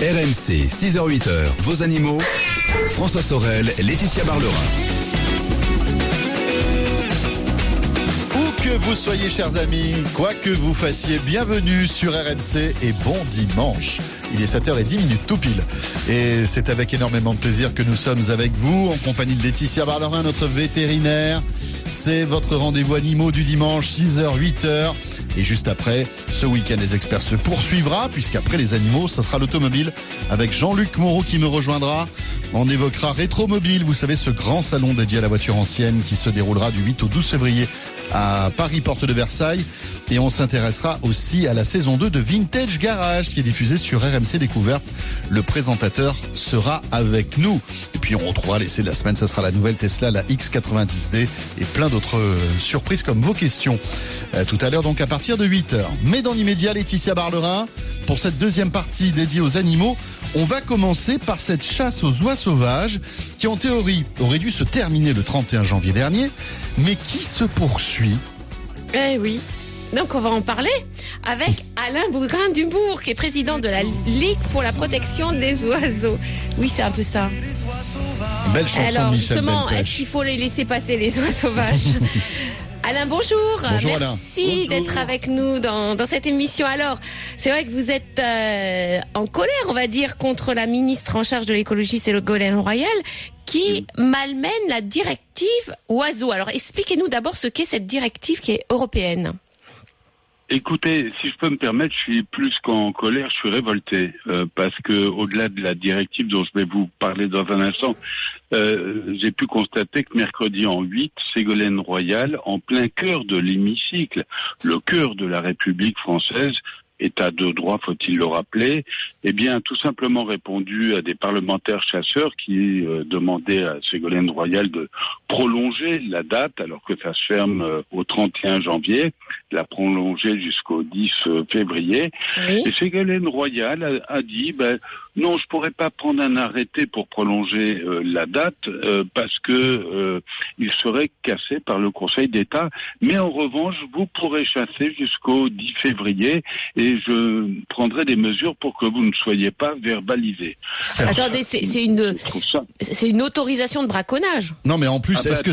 RMC, 6h-8h, vos animaux. François Sorel, Laetitia Barlerin. Où que vous soyez, chers amis, quoi que vous fassiez, bienvenue sur RMC et bon dimanche. Il est 7h10 tout pile. Et c'est avec énormément de plaisir que nous sommes avec vous, en compagnie de Laetitia Barlerin, notre vétérinaire. C'est votre rendez-vous animaux du dimanche, 6h, 8h. Et juste après, ce week-end des experts se poursuivra, puisqu'après les animaux, ça sera l'automobile, avec Jean-Luc Moreau qui me rejoindra. On évoquera Rétromobile, vous savez, ce grand salon dédié à la voiture ancienne qui se déroulera du 8 au 12 février à Paris, porte de Versailles. Et on s'intéressera aussi à la saison 2 de Vintage Garage qui est diffusée sur RMC Découverte. Le présentateur sera avec nous. Et puis on retrouvera l'essai de la semaine, ça sera la nouvelle Tesla, la X90D et plein d'autres euh, surprises comme vos questions. Euh, tout à l'heure donc à partir de 8h. Mais dans l'immédiat, Laetitia Barlerin, pour cette deuxième partie dédiée aux animaux, on va commencer par cette chasse aux oies sauvages qui en théorie aurait dû se terminer le 31 janvier dernier, mais qui se poursuit? Eh oui, donc on va en parler avec Alain Bougrain-Dumbourg, qui est président de la Ligue pour la protection des oiseaux. Oui, c'est un peu ça. Belle chanson Alors justement, est-ce qu'il faut les laisser passer les oies sauvages Alain, bonjour. Bonjour, Alain. Merci d'être avec nous dans, dans cette émission. Alors, c'est vrai que vous êtes euh, en colère, on va dire, contre la ministre en charge de l'écologie, c'est le Golden Royal, qui malmène la directive oiseaux. Alors, expliquez-nous d'abord ce qu'est cette directive qui est européenne. Écoutez, si je peux me permettre, je suis plus qu'en colère, je suis révolté euh, parce que au-delà de la directive dont je vais vous parler dans un instant, euh, j'ai pu constater que mercredi en 8, Ségolène Royal, en plein cœur de l'hémicycle, le cœur de la République française, État de droit, faut-il le rappeler, eh bien, tout simplement répondu à des parlementaires chasseurs qui euh, demandaient à Ségolène Royal de prolonger la date alors que ça se ferme euh, au 31 janvier, la prolonger jusqu'au 10 février. Oui. Et Ségolène Royal a, a dit, ben, non, je pourrais pas prendre un arrêté pour prolonger euh, la date euh, parce que euh, il serait cassé par le Conseil d'État. Mais en revanche, vous pourrez chasser jusqu'au 10 février et je prendrai des mesures pour que vous ne soyez pas verbalisés. Attendez, c'est une, c'est autorisation de braconnage. Non, mais en plus, Ah bah, est-ce que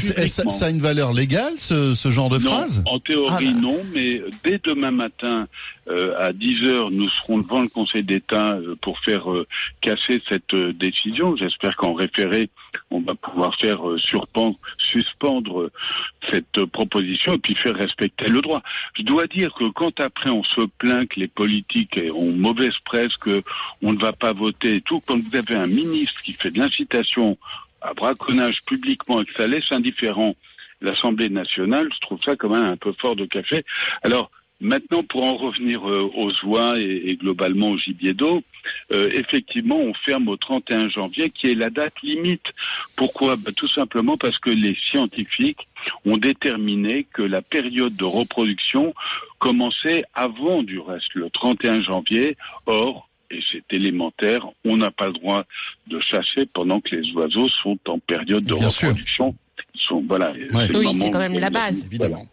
ça, a une valeur légale, ce, ce genre de Non, phrase? en théorie Ah bah. non, mais dès demain matin euh, à 10 heures, nous serons devant le Conseil d'État euh, pour faire euh, casser cette euh, décision. J'espère qu'en référé, on va pouvoir faire euh, surpendre, suspendre cette euh, proposition et puis faire respecter le droit. Je dois dire que quand après on se plaint que les politiques ont mauvaise presse, que on ne va pas voter et tout, quand vous avez un ministre qui fait de l'incitation à braconnage publiquement et que ça laisse indifférent l'Assemblée nationale, je trouve ça quand même un peu fort de café. Alors, maintenant, pour en revenir euh, aux oies et, globalement au gibier d'eau, euh, effectivement, on ferme au 31 janvier, qui est la date limite. Pourquoi? Ben, Tout simplement parce que les scientifiques ont déterminé que la période de reproduction commençait avant du reste, le 31 janvier. Or, et c'est élémentaire, on n'a pas le droit de chasser pendant que les oiseaux sont en période de Bien sûr. reproduction. Ils sont, voilà, Ouais. c'est Oui, quand même la base. Évidemment.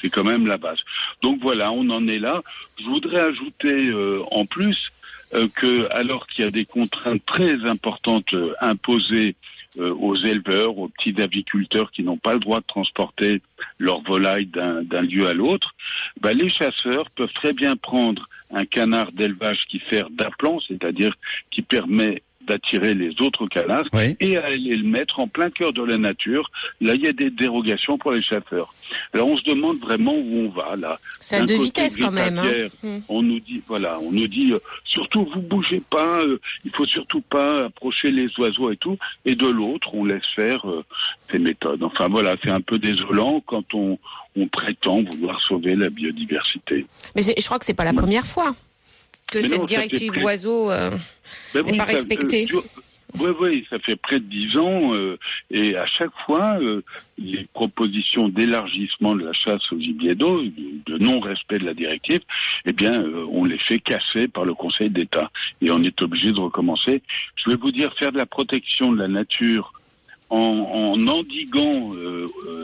c'est quand même la base. Donc voilà, on en est là. Je voudrais ajouter euh, en plus euh, que alors qu'il y a des contraintes très importantes euh, imposées euh, aux éleveurs, aux petits aviculteurs qui n'ont pas le droit de transporter leurs volailles d'un d'un lieu à l'autre, bah, les chasseurs peuvent très bien prendre un canard d'élevage qui sert d'appelant, c'est-à-dire qui permet d'attirer les autres canards Oui. et à aller le mettre en plein cœur de la nature. Là, il y a des dérogations pour les chasseurs. Alors, on se demande vraiment où on va, là. C'est à deux vitesses quand même. Hein. Hmm. On nous dit, voilà, on nous dit, euh, surtout vous bougez pas, euh, il faut surtout pas approcher les oiseaux et tout. Et de l'autre, on laisse faire euh, ces méthodes. Enfin voilà, c'est un peu désolant quand on, on prétend vouloir sauver la biodiversité. Mais je crois que c'est pas la première fois. que cette directive oiseaux n'est pas respectée. Oui, oui, ça fait près de dix ans euh, et à chaque fois, euh, les propositions d'élargissement de la chasse au gibier d'eau, de non-respect de la directive, eh bien, euh, on les fait casser par le Conseil d'État et on est obligé de recommencer. Je vais vous dire, faire de la protection de la nature en, en endiguant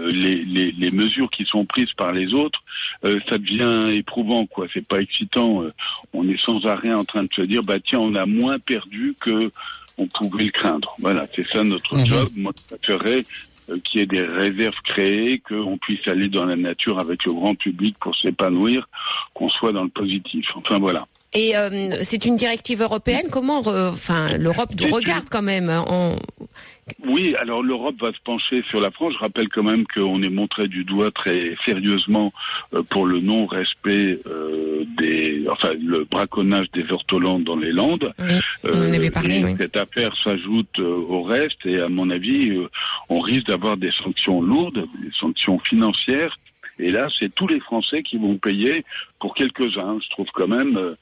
les, les, les, mesures qui sont prises par les autres, ça devient éprouvant, quoi. C'est pas excitant. on est sans arrêt en train de se dire, bah tiens, on a moins perdu que on pouvait le craindre. Voilà, c'est ça notre mhm. job. Moi, je préférerais euh, qu'il y ait des réserves créées, qu'on puisse aller dans la nature avec le grand public pour s'épanouir, qu'on soit dans le positif. Enfin voilà. Et euh, c'est une directive européenne. Comment, enfin, l'Europe regarde quand même. Hein, oui, alors l'Europe va se pencher sur la France. Je rappelle quand même qu'on est montré du doigt très sérieusement euh, pour le non-respect euh, des, enfin, le braconnage des ortolans dans les Landes. Oui, on avait parlé, oui. Cette affaire s'ajoute au reste et à mon avis, on risque d'avoir des sanctions lourdes, des sanctions financières et là, c'est tous les Français qui vont payer pour quelques-uns. Je trouve quand même, euh,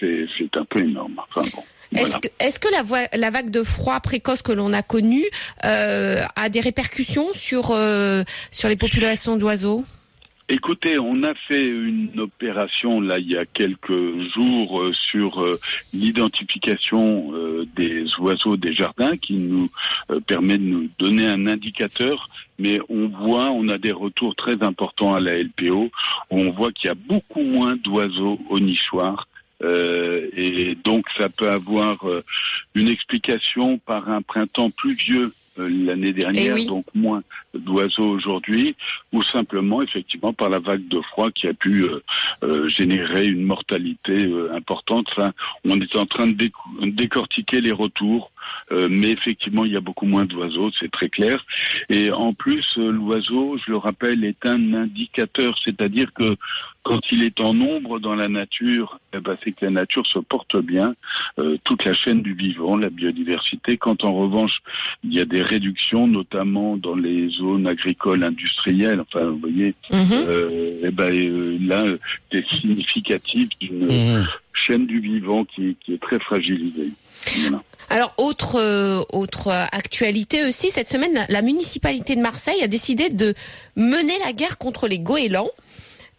c'est un peu énorme. Enfin bon. Est-ce que, la, la, vague de froid précoce que l'on a connue euh, a des répercussions sur, euh, sur les populations d'oiseaux? Écoutez, on a fait une opération là il y a quelques jours euh, sur euh, l'identification euh, des oiseaux des jardins qui nous permet de nous donner un indicateur, mais on voit, on a des retours très importants à la LPO, on voit qu'il y a beaucoup moins d'oiseaux au nichoir. Et donc ça peut avoir une explication par un printemps pluvieux euh, l'année dernière, eh donc moins d'oiseaux aujourd'hui, ou simplement effectivement par la vague de froid qui a pu euh, euh, générer une mortalité importante. Enfin, on est en train de décortiquer les retours, mais effectivement il y a beaucoup moins d'oiseaux, c'est très clair. Et en plus, l'oiseau, je le rappelle, est un indicateur, c'est-à-dire que quand il est en nombre dans la nature, eh ben, c'est que la nature se porte bien, euh, toute la chaîne du vivant, la biodiversité. Quand en revanche, il y a des réductions, notamment dans les zones agricoles, industrielles, enfin, vous voyez, mhm. euh, eh ben, euh, là, c'est significatif d'une mhm. chaîne du vivant qui, est très fragilisée. Alors, autre autre actualité aussi, cette semaine, la municipalité de Marseille a décidé de mener la guerre contre les goélands.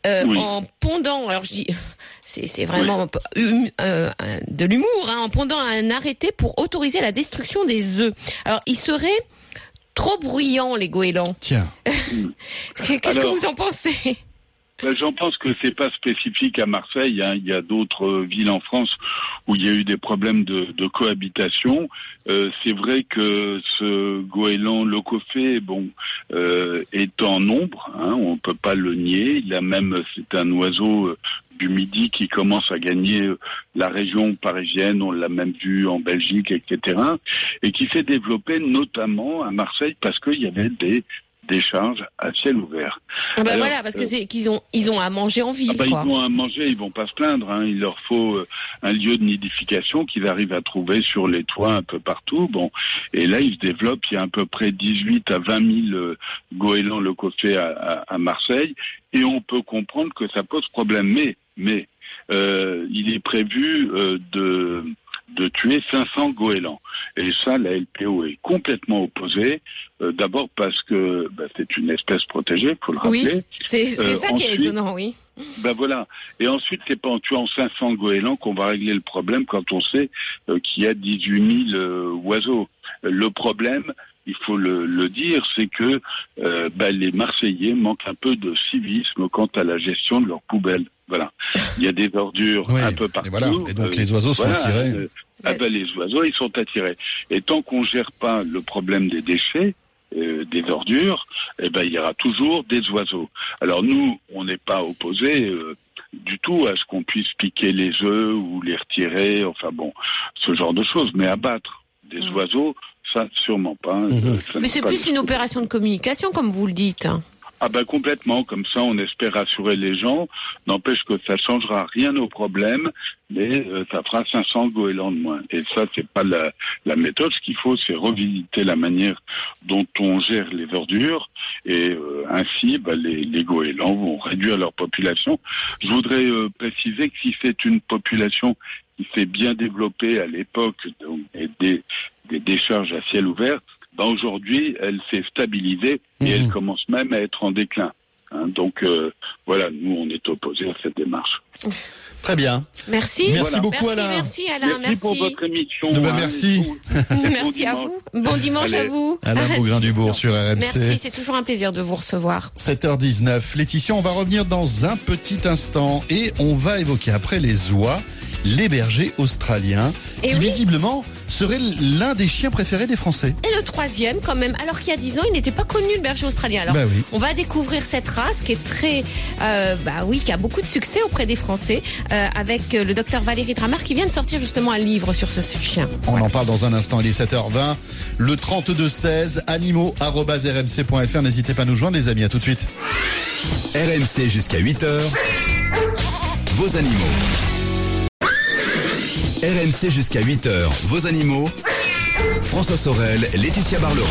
Euh, en pondant, alors je dis, c'est vraiment euh, de l'humour, hein, en pondant un arrêté pour autoriser la destruction des œufs. Alors, il serait trop bruyant les goélands. Tiens. Qu'est-ce que vous en pensez? Ben, J'en pense que c'est pas spécifique à Marseille. Hein. Il y a d'autres villes en France où il y a eu des problèmes de, de cohabitation. Euh, c'est vrai que ce goéland locofé, bon, euh, est en nombre. Hein, on peut pas le nier. Il a même, c'est un oiseau euh, du Midi qui commence à gagner euh, la région parisienne, on l'a même vu en Belgique, etc., et qui s'est développé notamment à Marseille parce qu'il y avait des décharge à ciel ouvert. Ah bah voilà, parce que euh, c'est qu'ils ont ils ont à manger en ville. Ah bah Ils ont à manger, ils vont pas se plaindre. Hein. Il leur faut euh, un lieu de nidification qu'ils arrivent à trouver sur les toits un peu partout. Bon, et là ils se développent. Il y a à peu près 18 à 20 000 euh, goélands locofés à, à, Marseille, et on peut comprendre que ça pose problème. Mais mais euh, il est prévu de de tuer 500 goélands. Et ça, la LPO est complètement opposée. Euh, d'abord parce que bah, c'est une espèce protégée, faut le rappeler. Oui, c'est euh, ça qui est étonnant, oui. Ben voilà. Et ensuite, c'est pas en tuant 500 goélands qu'on va régler le problème quand on sait euh, qu'il y a 18 000 oiseaux. Le problème, il faut le, le dire, c'est que ben, les Marseillais manquent un peu de civisme quant à la gestion de leurs poubelles. Voilà. Il y a des ordures un peu partout. Et, voilà. et donc les oiseaux sont attirés. ah ben, les oiseaux, ils sont attirés. Et tant qu'on gère pas le problème des déchets, euh, des ordures, eh ben il y aura toujours des oiseaux. Alors nous, on n'est pas opposés euh, du tout à ce qu'on puisse piquer les œufs ou les retirer, enfin bon, ce genre de choses, mais abattre des mmh. oiseaux, ça sûrement pas. Mmh. mais c'est plus une opération de communication, comme vous le dites. Ah ben complètement, comme ça on espère rassurer les gens. N'empêche que ça changera rien au problème, mais euh, ça fera 500 goélands de moins. Et ça c'est pas la, méthode. Ce qu'il faut c'est revisiter la manière dont on gère les ordures et euh, ainsi ben, les, les, goélands vont réduire leur population. Je voudrais euh, préciser que si c'est une population qui s'est bien développée à l'époque des, des décharges à ciel ouvert, ben aujourd'hui, elle s'est stabilisée et Mhm. elle commence même à être en déclin. Hein, donc euh, voilà, nous on est opposés à cette démarche. Très bien. Merci. Merci Voilà. beaucoup, merci, Alain. merci Alain, merci, pour votre émission. Hein, merci. bon- bon merci à vous. Bon dimanche à vous. Alain Beaugrain-Dubourg sur RMC. Merci, c'est toujours un plaisir de vous recevoir. 7h19. Laetitia, on va revenir dans un petit instant et on va évoquer après les oies, les bergers australiens, Et qui oui. visiblement seraient l'un des chiens préférés des Français. Et le troisième, quand même, alors qu'il y a 10 ans, il n'était pas connu, le berger australien. Alors, Bah oui. on va découvrir cette race qui est très, euh, bah oui, qui a beaucoup de succès auprès des Français, euh, avec euh, le docteur Valérie Dramar qui vient de sortir justement un livre sur ce chien. On en parle dans un instant, il est 7h20. Le 3216 animaux.rmc.fr. N'hésitez pas à nous joindre, les amis. À tout de suite. RMC jusqu'à 8h. Vos animaux. RMC jusqu'à 8h. Vos animaux. François Sorel, Laetitia Barlerin.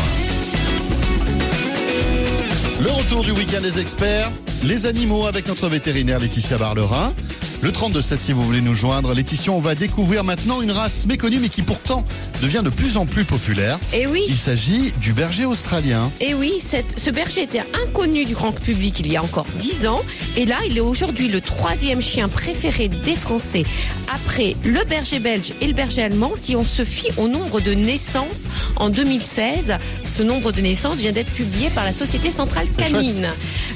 Le retour du week-end des experts, les animaux avec notre vétérinaire Laetitia Barlerin. Le 3216 si vous voulez nous joindre. Laetitia, on va découvrir maintenant une race méconnue mais qui pourtant devient de plus en plus populaire. Et oui. Il s'agit du berger australien. Et oui, cette- ce berger était inconnu du grand public il y a encore 10 ans. Et là, il est aujourd'hui le troisième chien préféré des Français. Après le berger belge et le berger allemand, si on se fie au nombre de naissances en 2016, ce nombre de naissances vient d'être publié par la Société Centrale Canine.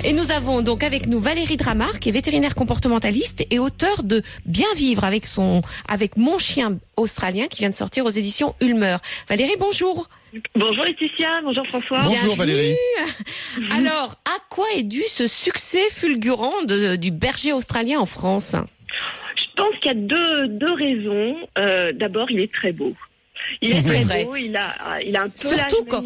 Et nous avons donc avec nous Valérie Dramar, qui est vétérinaire comportementaliste et auteur de Bien vivre avec son, avec mon chien australien, qui vient de sortir aux éditions Ulmer. Valérie, bonjour. Bonjour Laetitia, bonjour François. Bonjour Bienvenue. Valérie. Alors, à quoi est dû ce succès fulgurant de- du berger australien en France? Je pense qu'il y a deux, deux raisons. Euh, D'abord, il est très beau. Il est très vrai. beau, il a, il a un pelage Surtout quand-.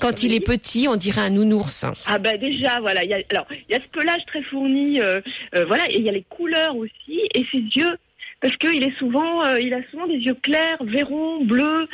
Quand il est petit, on dirait un nounours. Ah bah déjà, voilà. Il y a, alors, il y a ce pelage très fourni, euh, euh, voilà, et il y a les couleurs aussi, et ses yeux. Parce qu'il est souvent, euh, il a souvent des yeux clairs, verrons, bleus,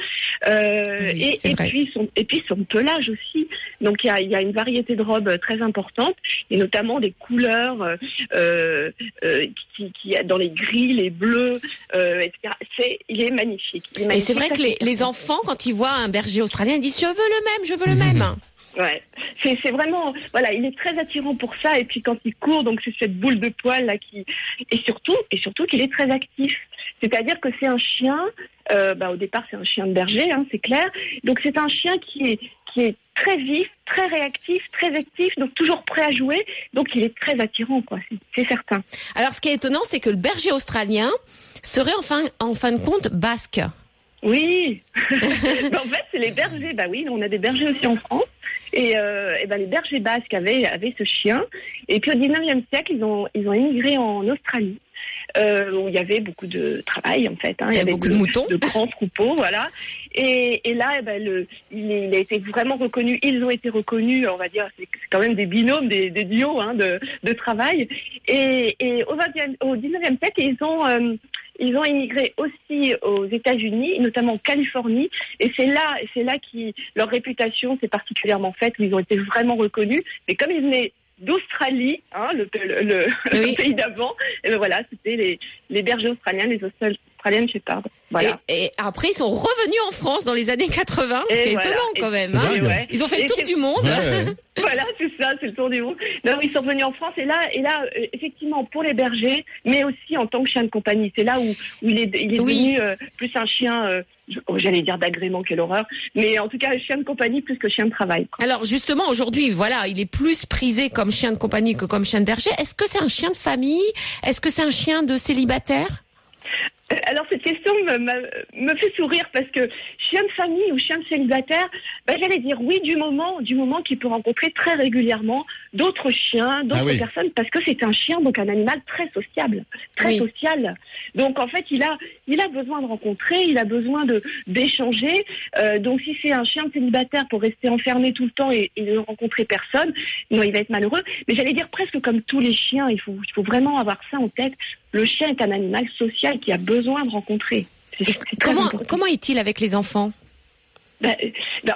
euh, Oui, et, puis son, et puis son pelage aussi. Donc il y a, il y a une variété de robes très importante, et notamment des couleurs euh, euh, euh, qui, qui a dans les gris, les bleus, euh, etc. C'est, il est magnifique. Il est Et c'est vrai que les, les enfants, quand ils voient un berger australien, ils disent Je veux le même, je veux le même. Ouais, c'est vraiment voilà, il est très attirant pour ça et puis quand il court donc c'est cette boule de poil là qui et surtout et surtout qu'il est très actif. C'est-à-dire que c'est un chien euh, bah, au départ c'est un chien de berger hein, c'est clair. Donc c'est un chien qui est qui est très vif, très réactif, très actif, donc toujours prêt à jouer. Donc il est très attirant quoi, c'est- certain. Alors, ce qui est étonnant, c'est que le berger australien serait en fin de compte basque. Oui. En fait, c'est les bergers. Bah oui, on a des bergers aussi en France. Et, euh, et ben les bergers basques avaient, avaient ce chien. Et puis au 19e siècle, ils ont, ils ont émigré en Australie. Euh, où il y avait beaucoup de travail en fait. hein. Il y avait beaucoup de moutons. de grands troupeaux, voilà. Et, et là, eh ben, le, il, a été vraiment reconnu. Ils ont été reconnus, on va dire, c'est quand même des binômes, des, des duos hein, de, de travail. Et, et au, 20e, au 19e siècle, ils ont euh, ils ont immigré aussi aux États-Unis, notamment en Californie, et c'est là, c'est là qui leur réputation s'est particulièrement faite, où ils ont été vraiment reconnus. Mais comme ils venaient d'Australie, hein, le, le- le- Oui. le pays d'avant, et ben voilà, c'était les, les bergers australiens, les Austral- Australiennes Shepherd. Voilà. Et, et après, ils sont revenus en France dans les années 80, ce qui est voilà. étonnant quand même. Hein. ouais. Ils ont fait Et le tour du monde. Ouais, ouais. Voilà, c'est ça, c'est le tour du monde. Non, ils sont venus en France et là, et là, euh, effectivement, pour les bergers, mais aussi en tant que chien de compagnie. C'est là où, où il est, il est Oui. devenu euh, plus un chien, euh, oh, j'allais dire d'agrément, quelle horreur, mais en tout cas, chien de compagnie plus que chien de travail. quoi. Alors justement, aujourd'hui, voilà, il est plus prisé comme chien de compagnie que comme chien de berger. Est-ce que c'est un chien de famille? Est-ce que c'est un chien de célibataire? Alors cette question me, me, me fait sourire parce que chien de famille ou chien de célibataire, ben, j'allais dire oui du moment, du moment qu'il peut rencontrer très régulièrement d'autres chiens, d'autres Ah oui. personnes, parce que c'est un chien, donc un animal très sociable, très Oui. social. Donc en fait, il a, il a besoin de rencontrer, il a besoin de d'échanger. Euh, donc si c'est un chien de célibataire pour rester enfermé tout le temps et, et ne rencontrer personne, non, il va être malheureux. Mais j'allais dire presque comme tous les chiens, il faut, il faut vraiment avoir ça en tête. Le chien est un animal social qui a besoin de rencontrer. Comment est-il avec les enfants Ben,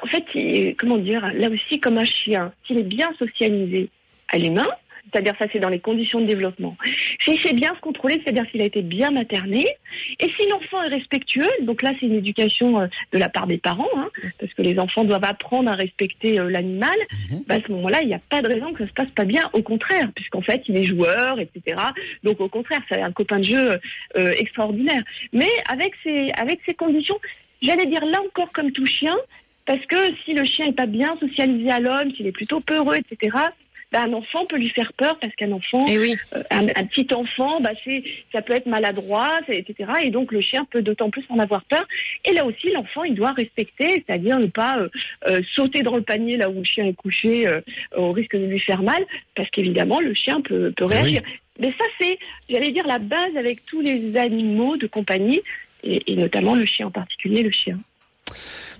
en fait, il- comment dire, là aussi, comme un chien, s'il est bien socialisé à l'humain, c'est-à-dire ça c'est dans les conditions de développement. S'il sait bien se contrôler, c'est-à-dire s'il a été bien materné, et si l'enfant est respectueux, donc là c'est une éducation euh, de la part des parents, hein, parce que les enfants doivent apprendre à respecter euh, l'animal, bah, à ce moment-là il n'y a pas de raison que ça se passe pas bien, au contraire, puisqu'en fait il est joueur, etc. Donc au contraire, c'est un copain de jeu euh, extraordinaire. Mais avec ces avec ces conditions, j'allais dire là encore comme tout chien, parce que si le chien est pas bien socialisé à l'homme, s'il est plutôt peureux, etc., bah, un enfant peut lui faire peur parce qu'un enfant, oui. euh, un, un petit enfant, bah, c'est, ça peut être maladroit, etc. Et donc le chien peut d'autant plus en avoir peur. Et là aussi, l'enfant, il doit respecter, c'est-à-dire ne pas euh, euh, sauter dans le panier là où le chien est couché euh, au risque de lui faire mal, parce qu'évidemment, le chien peut, peut oui. réagir. Mais ça, c'est, j'allais dire, la base avec tous les animaux de compagnie, et, et notamment le chien en particulier, le chien.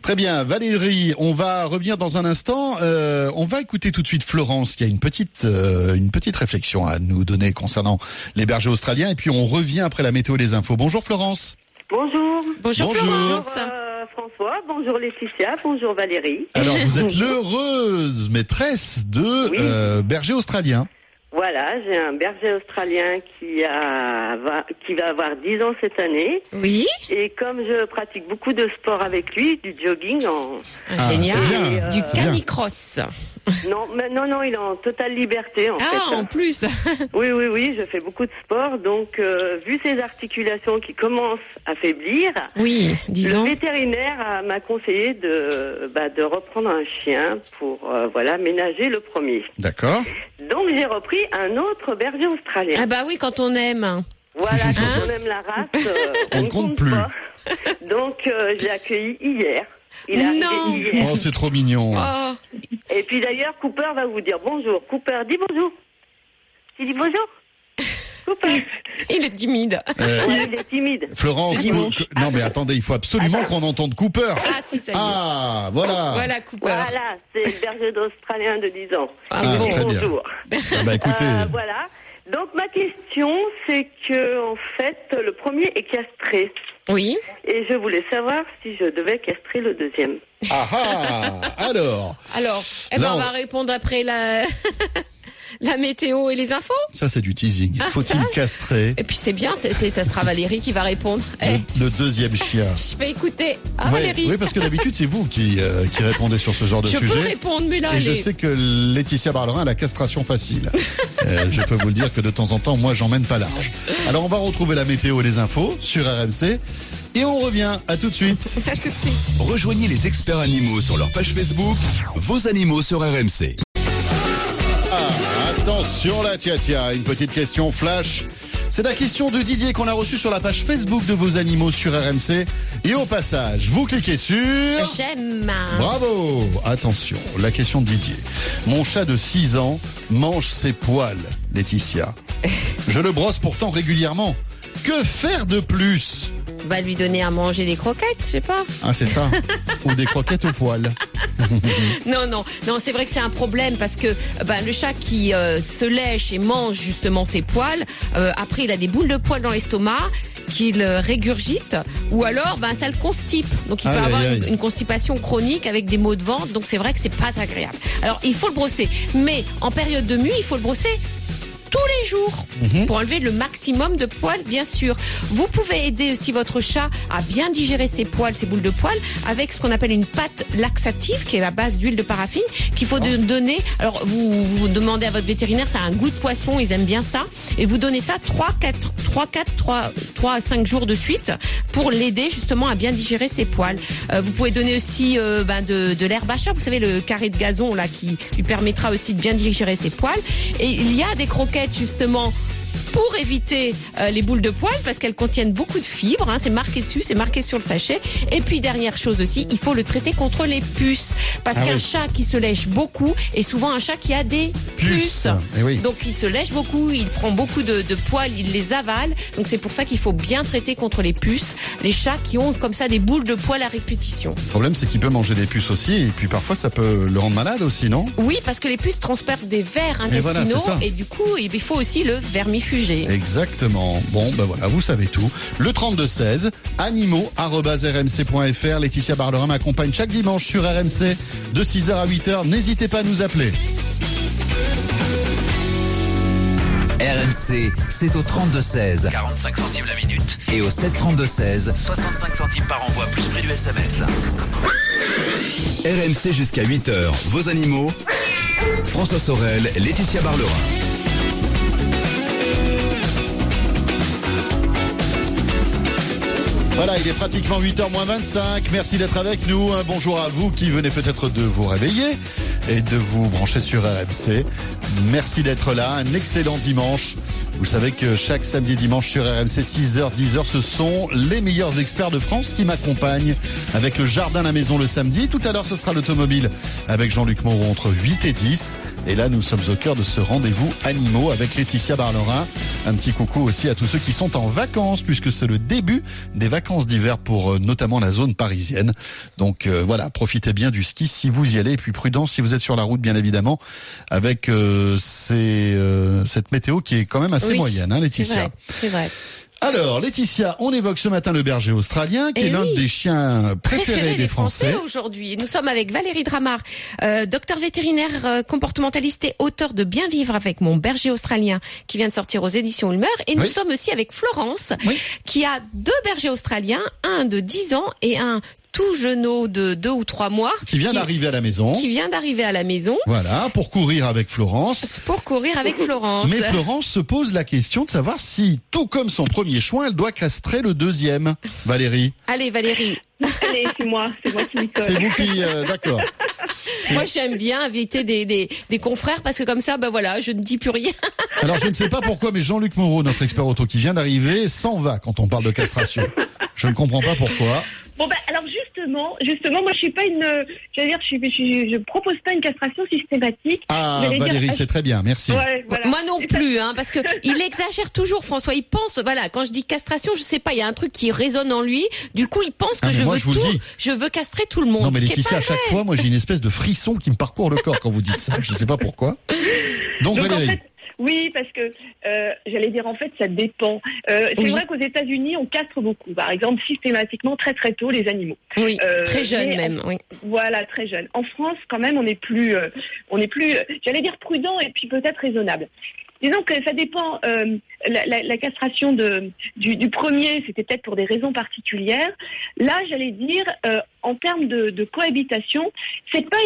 Très bien, Valérie, on va revenir dans un instant. Euh, on va écouter tout de suite Florence, qui a une petite euh, une petite réflexion à nous donner concernant les bergers australiens, et puis on revient après la météo et les infos. Bonjour Florence. Bonjour. Bonjour, Bonjour. Florence. Bonjour euh, François, bonjour Laetitia, bonjour Valérie. Alors vous êtes l'heureuse maîtresse de Oui. euh, berger australien. Voilà, j'ai un berger australien qui a va, qui va avoir 10 ans cette année Oui, et comme je pratique beaucoup de sport avec lui, du jogging en Ah, génial. Du bien. canicross. non mais non non, il est en totale liberté en Ah, fait. en plus. Oui oui oui, je fais beaucoup de sport donc euh, vu ses articulations qui commencent à faiblir, Oui, le disons. vétérinaire euh, m'a conseillé de bah, de reprendre un chien pour euh, voilà ménager le premier. D'accord. Donc j'ai repris un autre berger australien. Ah bah oui, quand on aime. Voilà, quand Hein on aime la race, euh, On on ne compte compte plus. pas. Donc j'ai accueilli hier. Il est Non. hier. Oh, c'est trop mignon. Oh, Et puis d'ailleurs, Cooper va vous dire bonjour. Cooper, dis bonjour. Tu dis bonjour Cooper. il est timide. Euh, Ouais, il est timide. Florence, cou- non mais attendez, il faut absolument qu'on entende Cooper. Ah si, ça y est. Ah, voilà. Voilà, Cooper. Voilà, c'est le berger d'Australien de 10 ans. Ah, Il bon. dit très bien. bonjour. Ah bah écoutez, Euh, voilà. Donc ma question, c'est que en fait, le premier est castré. Oui. Et je voulais savoir si je devais castrer le deuxième. ah ah, alors, Alors, eh ben, on- va répondre après la... la météo et les infos. ça c'est du teasing. Ah, Faut-il castrer Et puis c'est bien, c'est, c'est- ça sera Valérie qui va répondre. Eh, le, le deuxième chien je vais écouter. Ah, Ouais, Valérie. Oui, parce que d'habitude c'est vous qui, euh, qui répondez sur ce genre de je peux sujet. répondre, mais là, Et je sais que Laetitia Barlerin a la castration facile. Euh, je peux vous le dire que de temps en temps, moi, j'emmène pas large. Alors, on va retrouver la météo et les infos sur RMC. Et on revient. À tout de suite. À tout de suite. Rejoignez les experts animaux sur leur page Facebook, vos animaux sur RMC. Attention là, tia tia. Une petite question flash. C'est la question de Didier qu'on a reçue sur la page Facebook de vos animaux sur RMC. Et au passage, vous cliquez sur... J'aime. Bravo Attention, la question de Didier. Mon chat de 6 ans mange ses poils, Laetitia. Je le brosse pourtant régulièrement. Que faire de plus? Va lui donner à manger des croquettes, je sais pas. Ah, c'est ça Ou des croquettes au poil. Non, non, non, c'est vrai que c'est un problème parce que ben, le chat qui euh, se lèche et mange justement ses poils, euh, après il a des boules de poils dans l'estomac qu'il euh, régurgite ou alors ben ça le constipe. Donc il Aïe, peut avoir aïe. Une, une constipation chronique avec des maux de ventre. Donc c'est vrai que c'est pas agréable. Alors il faut le brosser, mais en période de mue, il faut le brosser tous les jours Mhm. pour enlever le maximum de poils, bien sûr. Vous pouvez aider aussi votre chat à bien digérer ses poils, ses boules de poils, avec ce qu'on appelle une pâte laxative, qui est la base d'huile de paraffine, qu'il faut de- donner. Alors, vous, vous demandez à votre vétérinaire, ça a un goût de poisson, ils aiment bien ça, et vous donnez ça 3, 4, 3, 4, 3, 3 à 5 jours de suite pour l'aider justement à bien digérer ses poils. Euh, vous pouvez donner aussi euh, ben, de, de l'herbe à chat, vous savez, le carré de gazon là qui lui permettra aussi de bien digérer ses poils. Et il y a des croquettes justement pour éviter euh, les boules de poils parce qu'elles contiennent beaucoup de fibres. hein, c'est marqué dessus, c'est marqué sur le sachet. Et puis dernière chose aussi, il faut le traiter contre les puces parce Ah qu'un oui. chat qui se lèche beaucoup est souvent un chat qui a des Puces. Eh oui. Donc il se lèche beaucoup, il prend beaucoup de, de poils, il les avale. Donc c'est pour ça qu'il faut bien traiter contre les puces les chats qui ont comme ça des boules de poils à répétition. Le problème, c'est qu'il peut manger des puces aussi. Et puis parfois, ça peut le rendre malade aussi, non? Oui, parce que les puces transportent des vers Et voilà, intestinaux et du coup il faut aussi le Exactement. Bon, ben voilà, vous savez tout. Le 32-16, animaux.rmc.fr. Laetitia Barlerin m'accompagne chaque dimanche sur RMC de 6h à 8h. N'hésitez pas à nous appeler. RMC, c'est au 32-16 45 centimes la minute. et au 732-16. 65 centimes par envoi, plus prix du SMS. RMC jusqu'à 8h, vos animaux. François Sorel, Laetitia Barlerin. Voilà, il est pratiquement 8h moins 25. Merci d'être avec nous. Un bonjour à vous qui venez peut-être de vous réveiller et de vous brancher sur RMC. Merci d'être là. Un excellent dimanche. Vous savez que chaque samedi et dimanche sur RMC 6h, 10h, ce sont les meilleurs experts de France qui m'accompagnent avec le jardin à la maison le samedi. Tout à l'heure, ce sera l'automobile avec Jean-Luc Moreau entre 8 et 10. Et là, nous sommes au cœur de ce rendez-vous animaux avec Laetitia Barlerin. Un petit coucou aussi à tous ceux qui sont en vacances puisque c'est le début des vacances d'hiver pour euh, notamment la zone parisienne. Donc euh, voilà, profitez bien du ski si vous y allez et puis prudence si vous êtes sur la route bien évidemment avec euh, ces, euh, cette météo qui est quand même assez Oui, moyenne, hein, C'est Laetitia. vrai, c'est vrai. Alors, Laetitia, on évoque ce matin le berger australien, qui Eh est l'un oui. des chiens préférés Préféré des Français. aujourd'hui. Nous sommes avec Valérie Dramar, euh, docteur vétérinaire euh, comportementaliste et auteur de Bien vivre avec mon berger australien qui vient de sortir aux éditions Ulmer. Et nous Oui. sommes aussi avec Florence Oui. qui a deux bergers australiens, un de 10 ans et un tout jeunot de 2 ou 3 mois Qui vient d'arriver à la maison. qui vient d'arriver à la maison Voilà, pour courir avec Florence. pour courir avec Florence. Mais Florence se pose la question de savoir si, tout comme son premier choix, elle doit castrer le deuxième. Valérie, Allez Valérie, Allez, c'est moi, c'est moi qui m'y colle. c'est vous qui, euh, d'accord. moi j'aime bien inviter des, des, des confrères parce que comme ça, ben voilà, je ne dis plus rien. Alors je ne sais pas pourquoi, mais Jean-Luc Moreau, notre expert auto qui vient d'arriver, s'en va quand on parle de castration. Je ne comprends pas pourquoi. Bon ben alors justement, justement, moi je suis pas une, j'allais dire, je, suis- je, je propose pas une castration systématique. Ah, dire, Valérie, c'est très bien, merci. Ouais, voilà. Moi non plus, hein, parce que il exagère toujours, François. Il pense, voilà, quand je dis castration, je sais pas, il y a un truc qui résonne en lui. Du coup, il pense que Ah, mais je moi, veux je tout, dis. je veux castrer tout le monde. Non mais Laetitia, à chaque fois, moi j'ai une espèce de frisson qui me parcourt le corps quand vous dites ça. Je ne sais pas pourquoi. Donc, Donc en Valérie, fait, oui, parce que euh, j'allais dire en fait ça dépend. Euh, c'est vrai qu'aux États-Unis on castre beaucoup, par exemple systématiquement très très tôt les animaux. Oui, Euh, très jeune mais même. Oui. Voilà, très jeune. En France, quand même, on est plus, euh, on est plus, euh, j'allais dire prudent et puis peut-être raisonnable. Disons que ça dépend. euh, la, la- la castration de, du, du premier, c'était peut-être pour des raisons particulières. Là, j'allais dire, euh, en termes de, de cohabitation, c'est pas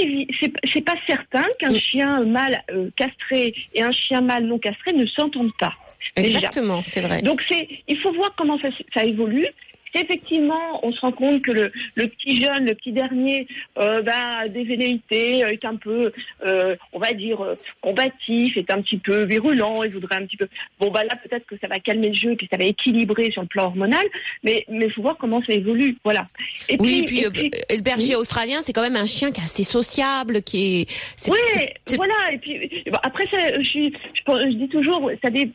c'est pas certain qu'un Oui. chien mâle euh, castré et un chien mâle non castré ne s'entendent pas. Exactement, c'est vrai. Donc c'est, il faut voir comment ça, ça évolue. Si effectivement on se rend compte que le, le petit jeune, le petit dernier, euh, bah, a des velléités, euh, est un peu, euh, on va dire, euh, combatif, est un petit peu virulent, il voudrait un petit peu. Bon bah là peut-être que ça va calmer le jeu, que ça va équilibrer sur le plan hormonal, mais il faut voir comment ça évolue, voilà. Et oui, puis, et euh, le berger australien, c'est quand même un chien qui est assez sociable, qui est. Oui, voilà. Et puis bon, après, ça, je, dis toujours, ça dé...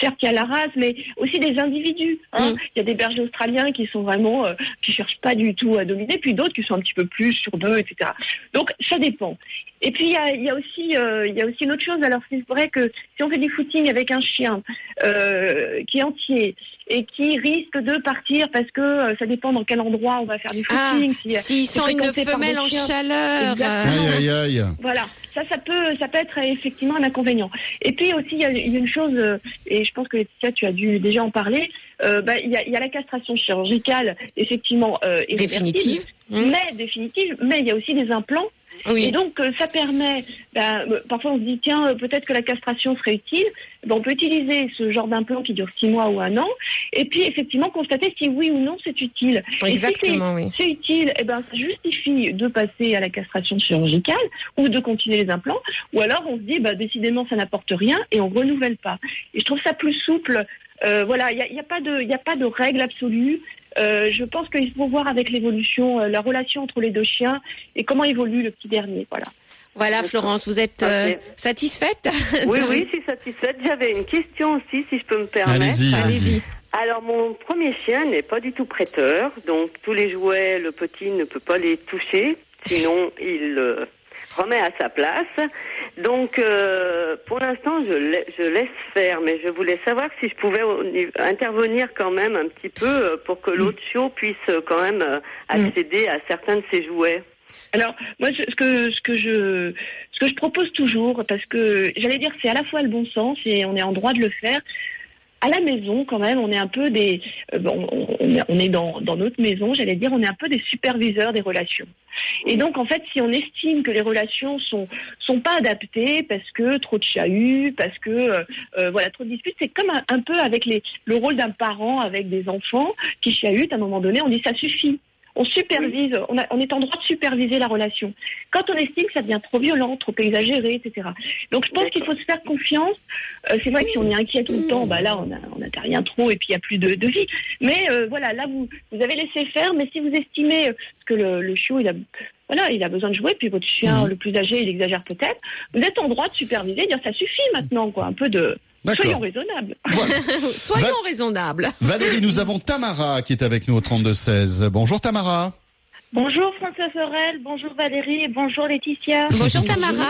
certes il y a la race, mais aussi des individus. hein. Mm. Il y a des bergers australiens qui sont vraiment, euh, qui cherchent pas du tout à dominer, puis d'autres qui sont un petit peu plus sur deux, etc. Donc ça dépend. Et puis il y a, il y a aussi, euh, il y a aussi une autre chose. Alors c'est vrai que si on fait des footings avec un chien euh, qui est entier et qui risque de partir parce que euh, ça dépend dans quel endroit on va faire du Ah, footing. si, euh, s'il c'est sent une femelle en chiens. chaleur. Exactement. euh, aïe aïe aïe. Voilà, ça, ça peut, ça peut être effectivement un inconvénient. Et puis aussi, il y a, une chose, et je pense que Laetitia, tu as dû déjà en parler. euh, bah, il y, a, il y a la castration chirurgicale, effectivement euh, Définitive. Mm. mais définitive. Mais il y a aussi des implants. Et donc, euh, ça permet. bah, euh, parfois, on se dit tiens, euh, peut-être que la castration serait utile. Ben, on peut utiliser ce genre d'implant qui dure six mois ou un an, et puis effectivement constater si oui ou non c'est utile. Et si Exactement, oui. c'est utile, eh ben, ça justifie de passer à la castration chirurgicale ou de continuer les implants, ou alors on se dit, bah, décidément, ça n'apporte rien et on renouvelle pas. Et je trouve ça plus souple. Euh, voilà, il n'y a, il y a pas de, y a pas de règle absolue. Euh, je pense qu'il faut voir avec l'évolution, euh, la relation entre les deux chiens et comment évolue le petit dernier. Voilà. Voilà, Florence, vous êtes euh, satisfaite? Oui, oui, je suis satisfaite. J'avais une question aussi, si je peux me permettre. Allez-y, allez-y. Alors, mon premier chien n'est pas du tout prêteur, donc tous les jouets, le petit ne peut pas les toucher, sinon il euh, remet à sa place. Donc, euh, pour l'instant, je, la- je laisse faire, mais je voulais savoir si je pouvais intervenir quand même un petit peu euh, pour que l'autre chiot puisse euh, quand même euh, accéder à certains de ses jouets. Alors, moi, je- ce que, ce que je, ce que je propose toujours, parce que j'allais dire, c'est à la fois le bon sens et on est en droit de le faire. À la maison, quand même, on est un peu des, euh, on est dans, dans notre maison, j'allais dire, on est un peu des superviseurs des relations. Et donc, en fait, si on estime que les relations sont sont pas adaptées parce que trop de chahut, parce que euh, euh, voilà trop de disputes, c'est comme un, un peu avec les le rôle d'un parent avec des enfants qui chahutent. À un moment donné, on dit ça suffit. On supervise, on, a- on est en droit de superviser la relation. Quand on estime que ça devient trop violent, trop exagéré, etc. Donc je pense qu'il faut se faire confiance. Euh, c'est vrai que si on est inquiet tout le temps, bah là on a- on n'a rien trop et puis il n'y a plus de, de vie. Mais euh, voilà, là vous vous avez laissé faire. Mais si vous estimez euh, que le, le chiot il a voilà, il a besoin de jouer, puis votre chien Mhm. le plus âgé il exagère peut-être, vous êtes en droit de superviser, dire ça suffit maintenant quoi, un peu de. Soyons raisonnables. Voilà. Soyons Va- raisonnables. Valérie, nous avons Tamara qui est avec nous au 32-16. Bonjour Tamara. Bonjour François Sorel, bonjour Valérie et bonjour Laetitia. Bonjour Tamara.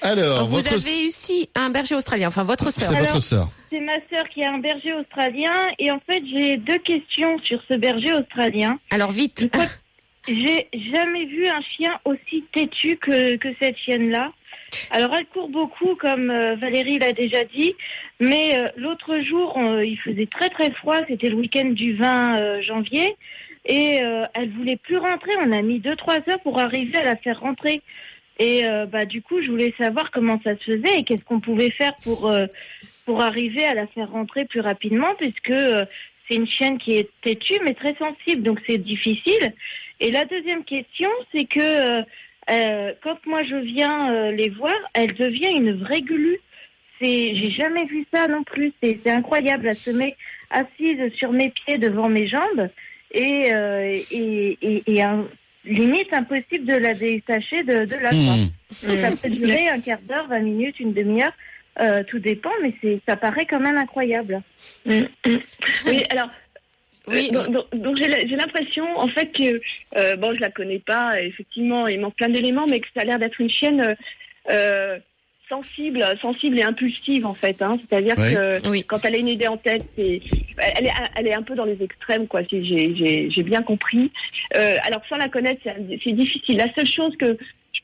Alors, vous votre... avez aussi un berger australien, enfin votre C'est sœur. Alors- votre sœur. C'est ma sœur qui a un berger australien et en fait j'ai deux questions sur ce berger australien. Alors vite. J'ai jamais vu un chien aussi têtu que, que cette chienne-là. Alors elle court beaucoup comme euh, Valérie l'a déjà dit, mais euh, l'autre jour euh, il faisait très très froid, c'était le week-end du 20 euh, janvier et elle voulait plus rentrer. On a mis deux trois heures pour arriver à la faire rentrer. Et bah du coup je voulais savoir comment ça se faisait et qu'est-ce qu'on pouvait faire pour pour arriver à la faire rentrer plus rapidement puisque c'est une chienne qui est têtue mais très sensible donc c'est difficile. Et la deuxième question, c'est que euh, euh, quand moi je viens euh, les voir, elle devient une vraie glu. C'est, j'ai jamais vu ça non plus. C'est, c'est incroyable. Elle se met assise sur mes pieds devant mes jambes et et, et, et un- limite impossible de la détacher de, de là. quoi. Hmm. Ça peut durer un quart d'heure, 20 minutes, une demi-heure. euh, tout dépend, mais c'est, ça paraît quand même incroyable. Mm, mm. Oui, alors. Oui. euh, donc, donc- donc j'ai l'impression en fait que euh, bon je la connais pas effectivement il manque plein d'éléments mais que ça a l'air d'être une chienne euh, euh, sensible sensible et impulsive en fait hein. c'est-à-dire Oui. que Oui. quand elle a une idée en tête elle est elle est un peu dans les extrêmes quoi si j'ai bien compris euh, alors sans la connaître c'est difficile la seule chose que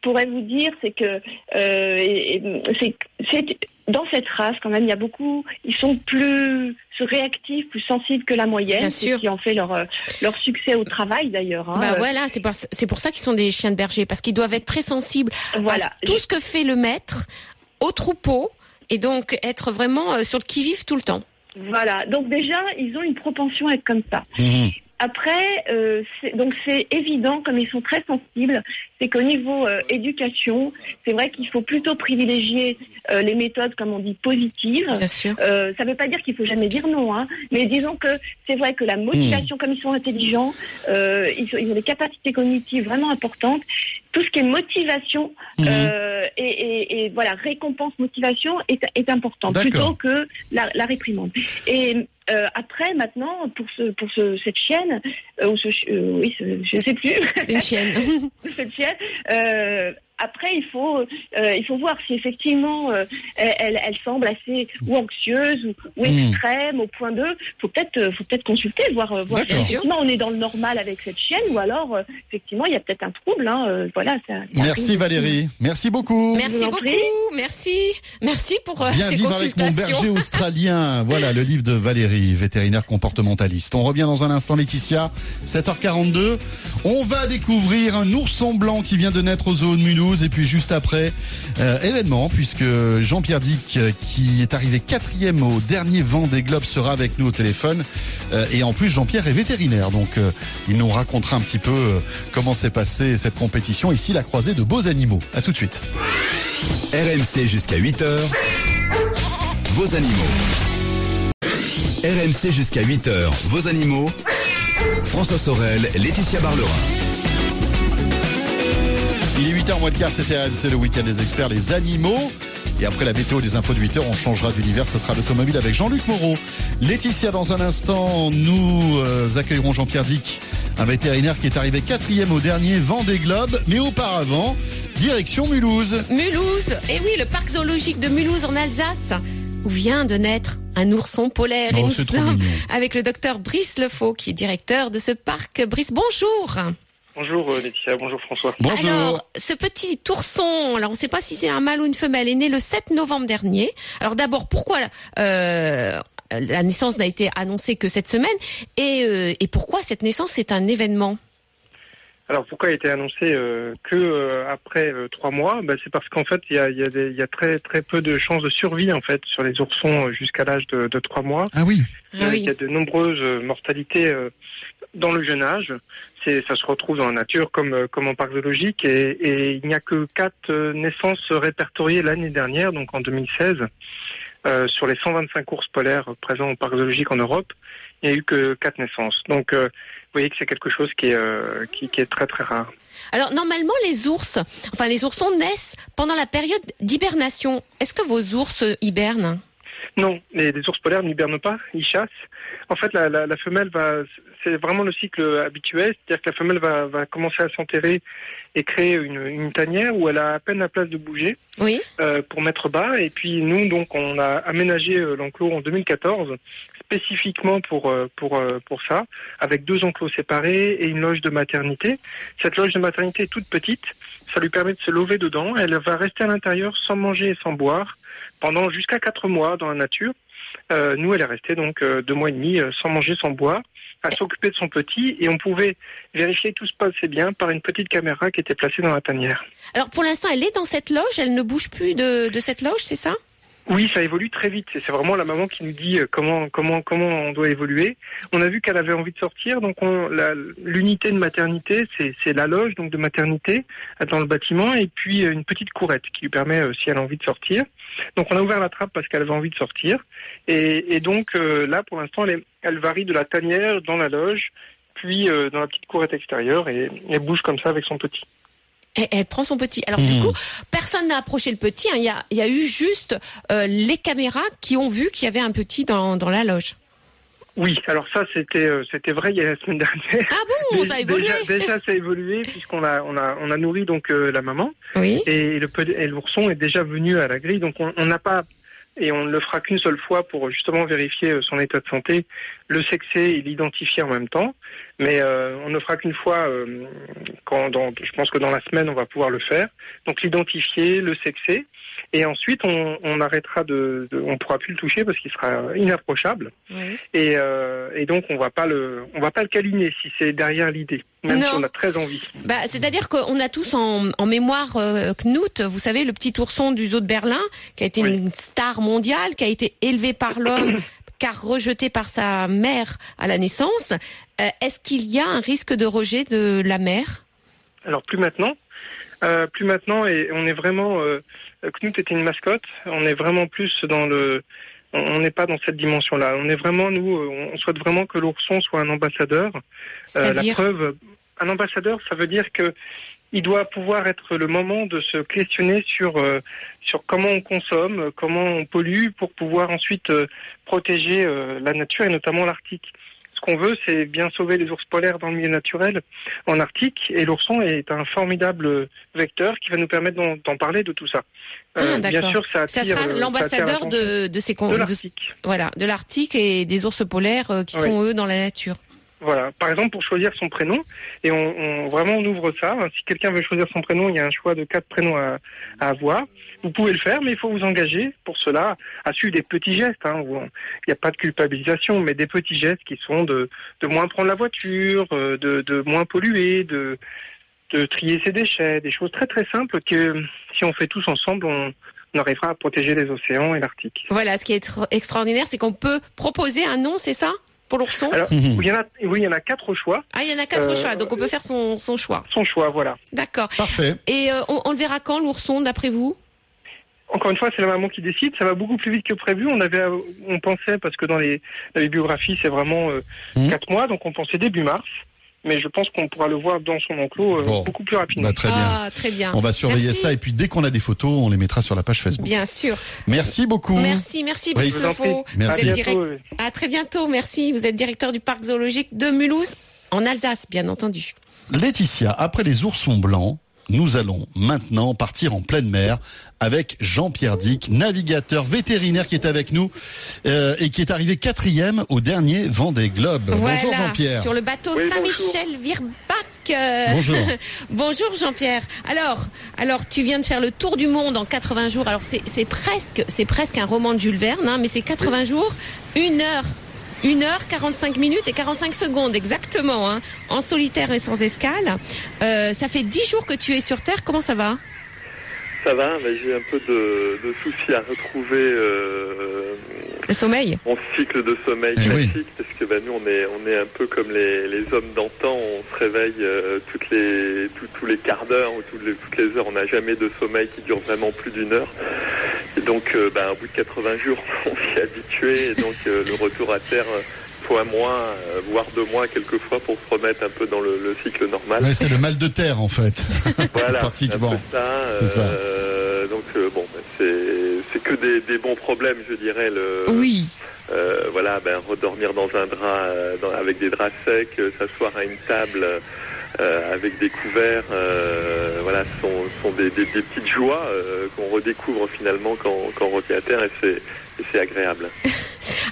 pourrais vous dire c'est que euh, c'est dans cette race, quand même, il y a beaucoup, ils sont plus réactifs, plus sensibles que la moyenne, Bien c'est sûr. ce qui en fait leur leur succès au travail d'ailleurs. hein. Bah voilà, c'est pour, c'est pour ça qu'ils sont des chiens de berger, parce qu'ils doivent être très sensibles Voilà. à tout ce que fait le maître au troupeau, et donc être vraiment euh, sur le qui-vive tout le temps. Voilà. Donc déjà, ils ont une propension à être comme ça. Mhm. Après, euh, c'est- donc c'est évident, comme ils sont très sensibles, c'est qu'au niveau euh, éducation, c'est vrai qu'il faut plutôt privilégier euh, les méthodes, comme on dit, positives. Bien sûr. Ça ne veut pas dire qu'il faut jamais dire non, hein, mais disons que c'est vrai que la motivation, comme ils sont intelligents, ils, ont, ils ont des capacités cognitives vraiment importantes. Tout ce qui est motivation euh, et, et, et voilà récompense motivation est, est important plutôt que la, la réprimande. Et euh, après maintenant pour ce pour ce, cette chienne euh, ou ce euh, oui ce- je sais plus C'est une chienne. cette chienne. Après, il faut, euh, il faut voir si effectivement euh, elle, elle- semble assez ou anxieuse ou, ou Hmm. extrême au point de. Faut peut-être, euh, faut peut-être consulter, voir, voir si effectivement on est dans le normal avec cette chienne ou alors euh, effectivement il y a peut-être un trouble. Hein, euh, voilà. Ça, ça Merci arrive. Valérie. Merci beaucoup. Merci beaucoup, prie. merci, merci pour euh, Bien ces vivre avec mon consultations. berger australien. Voilà le livre de Valérie, vétérinaire comportementaliste. On revient dans un instant, Laetitia, 7h42. On va découvrir un ourson blanc qui vient de naître au zoo de Et puis juste après, euh, événement, puisque Jean-Pierre Dick, euh, qui est arrivé quatrième au dernier vent des globes, sera avec nous au téléphone. Euh, et en plus, Jean-Pierre est vétérinaire. Donc, il nous racontera un petit peu comment s'est passée cette compétition. Ici, la croisée de beaux animaux. À tout de suite. RMC jusqu'à 8h. Vos animaux. RMC jusqu'à 8h. Vos animaux. François Sorel, Laetitia Barlerin. Il est 8h moins le quart, c'était RMC le week-end des experts, les animaux. Et après la météo des infos de 8h, on changera d'univers, ce sera l'automobile avec Jean-Luc Moreau. Laetitia, dans un instant, nous euh, accueillerons Jean-Pierre Dick, un vétérinaire qui est arrivé quatrième au dernier Vendée Globe. Mais auparavant, direction Mulhouse. Mulhouse, et oui, le parc zoologique de Mulhouse en Alsace, où vient de naître un ourson polaire. et Oh, nous c'est trop sommes avec le docteur Brice Lefaux, qui est directeur de ce parc. Brice, bonjour. Bonjour euh, Laetitia, bonjour François. Bonjour. Alors, ce petit ourson, alors on ne sait pas si c'est un mâle ou une femelle, est né le 7 novembre dernier. Alors d'abord, pourquoi euh, la naissance n'a été annoncée que cette semaine et, euh, et pourquoi cette naissance est un événement? Alors pourquoi il a été annoncé euh, que euh, après euh, trois mois? Bah, C'est parce qu'en fait il y a, il y, a des- il y a très très peu de chances de survie en fait sur les oursons jusqu'à l'âge de, de trois mois. Ah oui. Ah oui. Il y a de nombreuses mortalités euh, dans le jeune âge. Ça se retrouve dans la nature comme, euh, comme en parc zoologique et, et il n'y a que quatre euh, naissances répertoriées l'année dernière, donc en 2016, euh, sur les 125 ours polaires présents au parc zoologique en Europe. Il n'y a eu que quatre naissances. Donc, euh, vous voyez que c'est quelque chose qui est, euh, qui, qui est très très rare. Alors normalement les ours, enfin les oursons naissent pendant la période d'hibernation. Est-ce que vos ours hibernent? Non, les, les ours polaires n'hibernent pas, ils chassent. En fait, la, la, la femelle va, c'est vraiment le cycle habituel, c'est-à-dire que la femelle va, va commencer à s'enterrer et créer une, une tanière où elle a à peine la place de bouger Oui. euh, pour mettre bas. Et puis nous, donc, on a aménagé euh, l'enclos en 2014 spécifiquement pour euh, pour pour ça, avec deux enclos séparés et une loge de maternité. Cette loge de maternité est toute petite, ça lui permet de se lever dedans. Elle va rester à l'intérieur sans manger et sans boire pendant jusqu'à quatre mois dans la nature. Euh, nous, elle est restée donc euh, deux mois et demi euh, sans manger, sans boire, à s'occuper de son petit, et on pouvait vérifier que tout se passait bien par une petite caméra qui était placée dans la tanière. Alors pour l'instant elle est dans cette loge, elle ne bouge plus de, de cette loge, c'est ça? Oui, ça évolue très vite. C'est vraiment la maman qui nous dit euh, comment comment comment on doit évoluer. On a vu qu'elle avait envie de sortir, donc l'unité de maternité, c'est la loge donc de maternité dans le bâtiment, et puis euh, une petite courette qui lui permet, euh, si elle a envie de sortir. Donc on a ouvert la trappe parce qu'elle avait envie de sortir. Et, donc là, pour l'instant, elle, elle varie de la tanière dans la loge, puis dans la petite courette extérieure, et elle bouge comme ça avec son petit. Et elle prend son petit. Alors du coup, personne n'a approché le petit. hein. Il y, a, il y a eu juste euh, les caméras qui ont vu qu'il y avait un petit dans, dans la loge. Oui, alors ça c'était euh, c'était vrai il y a la semaine dernière. Ah bon, ça a évolué. Déjà, déjà, ça a évolué puisqu'on a on a on a nourri donc euh, la maman Oui. et le et l'ourson est déjà venu à la grille donc on on n'a pas et on ne le fera qu'une seule fois pour justement vérifier son état de santé, le sexer et l'identifier en même temps. Mais euh, on ne fera qu'une fois euh, quand dans, je pense que dans la semaine on va pouvoir le faire. Donc l'identifier, le sexer et ensuite on, on arrêtera de, de on pourra plus le toucher parce qu'il sera inapprochable. Oui. Et, euh, et donc on va pas le on va pas le câliner si c'est derrière l'idée, même Non. si on a très envie. Bah, C'est-à-dire qu'on a tous en, en mémoire euh, Knut, vous savez, le petit ourson du zoo de Berlin, qui a été Oui. une star mondiale, qui a été élevé par l'homme, car rejeté par sa mère à la naissance. Euh, Est-ce qu'il y a un risque de rejet de la mère? Alors plus maintenant, euh, plus maintenant et on est vraiment euh, Knut était une mascotte, on est vraiment plus dans le on n'est pas dans cette dimension-là. On est vraiment nous on souhaite vraiment que l'ourson soit un ambassadeur. La preuve un ambassadeur ça veut dire que il doit pouvoir être le moment de se questionner sur euh, sur comment on consomme, euh, comment on pollue pour pouvoir ensuite euh, protéger euh, la nature et notamment l'Arctique. Ce qu'on veut, c'est bien sauver les ours polaires dans le milieu naturel en Arctique et l'ourson est un formidable vecteur qui va nous permettre d'en parler de tout ça. Ah, bien sûr, ça sera l'ambassadeur de, de ces de voilà, de l'Arctique et des ours polaires qui Oui. sont eux dans la nature. Voilà. Par exemple, pour choisir son prénom, et on, on- vraiment on ouvre ça. Si quelqu'un veut choisir son prénom, il y a un choix de quatre prénoms à, à avoir. Vous pouvez le faire, mais il faut vous engager pour cela à suivre des petits gestes. hein, Il n'y a pas de culpabilisation, mais des petits gestes qui sont de, de moins prendre la voiture, euh, de, de moins polluer, de, de trier ses déchets, des choses très très simples que si on fait tous ensemble, on, on arrivera à protéger les océans et l'Arctique. Voilà, ce qui est tr- extraordinaire, c'est qu'on peut proposer un nom, c'est ça? Pour l'ourson Alors, Mhm. oui, il y en a, oui, il y en a quatre choix. Ah, il y en a quatre Euh, choix, donc on peut faire son, son choix. Son choix, voilà. D'accord. Parfait. Et euh, on, on le verra quand, l'ourson, d'après vous? Encore une fois, c'est la maman qui décide. Ça va beaucoup plus vite que prévu. On avait, on pensait parce que dans les, dans les biographies, c'est vraiment euh, Mhm. quatre mois, donc on pensait début mars. Mais je pense qu'on pourra le voir dans son enclos euh, Bon. beaucoup plus rapidement. Bah, très bien. Ah, très bien. On va surveiller Merci. ça et puis dès qu'on a des photos, on les mettra sur la page Facebook. Bien sûr. Merci beaucoup. Merci, merci, Oui, vous. Merci. Vous À êtes bientôt. direct- À très bientôt, merci. Vous êtes directeur du parc zoologique de Mulhouse, en Alsace, bien entendu. Laetitia, après les oursons blancs, nous allons maintenant partir en pleine mer avec Jean-Pierre Dick, navigateur vétérinaire qui est avec nous euh, et qui est arrivé quatrième au dernier Vendée Globe. voilà, Bonjour Jean-Pierre. sur le bateau Oui, Saint-Michel Virbac. euh, Bonjour. bonjour Jean-Pierre. Alors, alors tu viens de faire le tour du monde en 80 jours. Alors c'est c'est presque c'est presque un roman de Jules Verne, hein, mais c'est 80 jours, une heure. Une heure, 45 minutes et 45 secondes exactement, hein, en solitaire et sans escale. Euh, ça fait 10 jours que tu es sur Terre, comment ça va? Ça va, mais j'ai un peu de, de soucis à retrouver euh, Le sommeil mon cycle de sommeil Eh oui. parce que bah, nous on est on est un peu comme les, les hommes d'antan, on se réveille euh, toutes les tout- tous les quarts d'heure ou toutes les, toutes les heures, on n'a jamais de sommeil qui dure vraiment plus d'une heure. Et donc euh, bah, au bout de 80 jours, on s'y est habitué, et donc euh, le retour à terre. Euh, Faut un mois, euh, voire deux mois quelquefois pour se remettre un peu dans le, le cycle normal. Ouais, c'est le mal de terre en fait. Voilà, Pratiquement. un ça. C'est ça. euh, donc euh, bon, ben, c'est que des, des bons problèmes, je dirais. Le, Oui. euh, voilà, ben redormir dans un drap euh, dans- avec des draps secs, euh, s'asseoir à une table euh, avec des couverts. euh, voilà, ce sont, sont des, des- des petites joies euh, qu'on redécouvre finalement quand, quand on revient à terre et c'est agréable.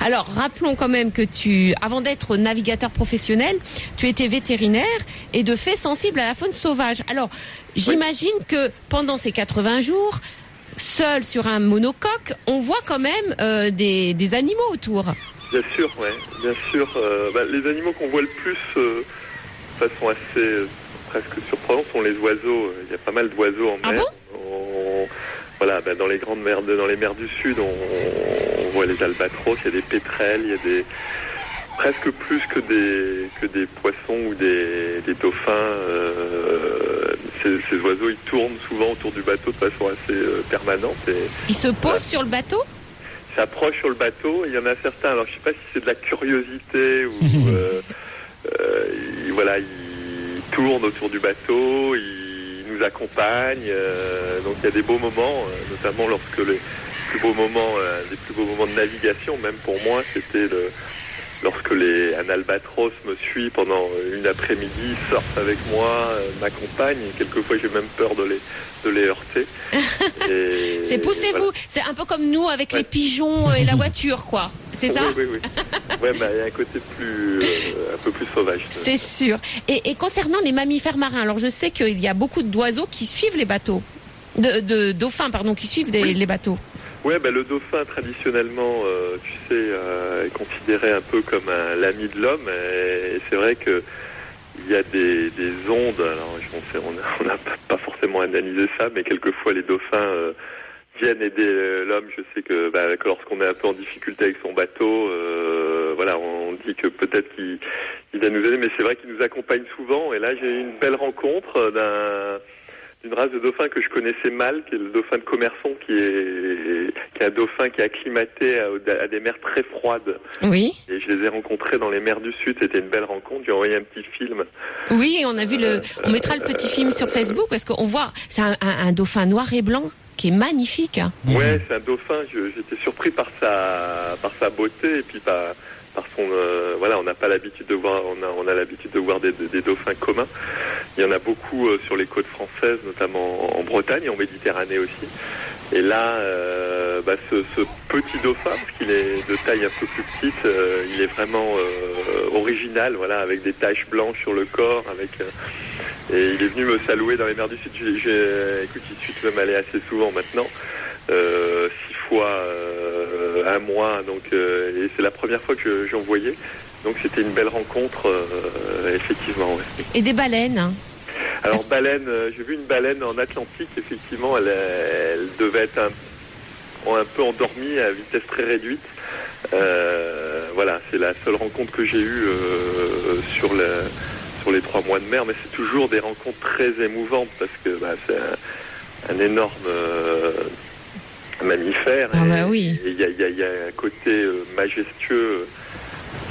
Alors, rappelons quand même que tu, avant d'être navigateur professionnel, tu étais vétérinaire et de fait sensible à la faune sauvage. Alors, j'imagine que pendant ces 80 jours, seul sur un monocoque, on voit quand même euh, des, des animaux autour. Bien sûr, ouais, bien sûr. euh, bah, les animaux qu'on voit le plus euh, de façon assez presque surprenante sont les oiseaux. Il y a pas mal d'oiseaux en Ah mer. On- voilà, bah, dans les grandes mers, dans les mers du sud, on, on voit les albatros, il y a des pétrels, il y a des presque plus que des que des poissons ou des, des dauphins. euh, ces, ces oiseaux, ils tournent souvent autour du bateau de façon assez euh, permanente et Ils se posent sur le bateau? S'approchent sur le bateau. Il y en a certains, alors je sais pas si c'est de la curiosité ou euh, euh, ils, voilà, ils tournent autour du bateau, ils nous accompagnent. euh, donc il y a des beaux moments, euh, notamment lorsque les plus beaux moments, euh, les plus beaux moments de navigation, même pour moi, c'était le lorsque les, un albatros me suit pendant une après-midi, surfe avec moi, m'accompagne. Quelquefois, j'ai même peur de les, de les heurter. C'est poussez-vous. voilà. C'est un peu comme nous avec Ouais. les pigeons et la voiture, quoi. C'est ça Oui, oui, oui. Ouais, bah, il y a un côté plus, euh, un peu plus sauvage. C'est sûr. Et, et concernant les mammifères marins, alors je sais qu'il y a beaucoup d'oiseaux qui suivent les bateaux. De, de dauphins, pardon, qui suivent des- Oui. les bateaux. Ouais, bah, le dauphin traditionnellement, euh, tu sais, euh, est considéré un peu comme l'ami de l'homme. Et, c'est vrai que il y a des, des ondes. Alors, je- on n'a pas- forcément analysé ça, mais quelquefois les dauphins viennent aider euh, l'homme. Je sais que, bah, que lorsqu'on est un peu en difficulté avec son bateau, euh, voilà, on dit que peut-être qu'il il va nous aider, mais c'est vrai qu'il nous accompagne souvent. Et là, j'ai eu une belle rencontre d'un d'une race de dauphin que je connaissais mal, qui est le dauphin de Commerçon, qui est, qui est un dauphin qui est acclimaté à, à des mers très froides. Oui. Et je les ai rencontrés dans les mers du Sud. C'était une belle rencontre. J'ai envoyé un petit film. Oui, on a vu le. On mettra le petit film sur Facebook parce qu'on voit. C'est un, un- un dauphin noir et blanc qui est magnifique. Ouais, c'est un dauphin. J'étais surpris par sa, par sa beauté et puis par, par son. euh, voilà, on n'a pas l'habitude de voir. On a, on a l'habitude de voir des, dauphins communs. Il y en a beaucoup euh, sur les côtes françaises, notamment en, en Bretagne, en Méditerranée aussi. Et là, euh, bah, ce, ce petit dauphin, parce qu'il est de taille un peu plus petite, il est vraiment original, voilà, avec des taches blanches sur le corps, avec et il est venu me saluer dans les mers du Sud. J'ai, j'ai- écoute, j'y suis de même allé assez souvent maintenant, euh, six fois euh, un mois, donc euh, et c'est la première fois que j'en voyais. Donc c'était une belle rencontre, effectivement. ouais. Et des baleines. Alors baleine, j'ai vu une baleine en Atlantique, effectivement, elle, elle devait être un, un peu endormie à vitesse très réduite. Voilà, c'est la seule rencontre que j'ai eue sur, le, sur les trois mois de mer, mais c'est toujours des rencontres très émouvantes parce que bah, c'est un, un énorme euh, mammifère. Ah bah oui. Il y a, y a- il y a un côté euh, majestueux,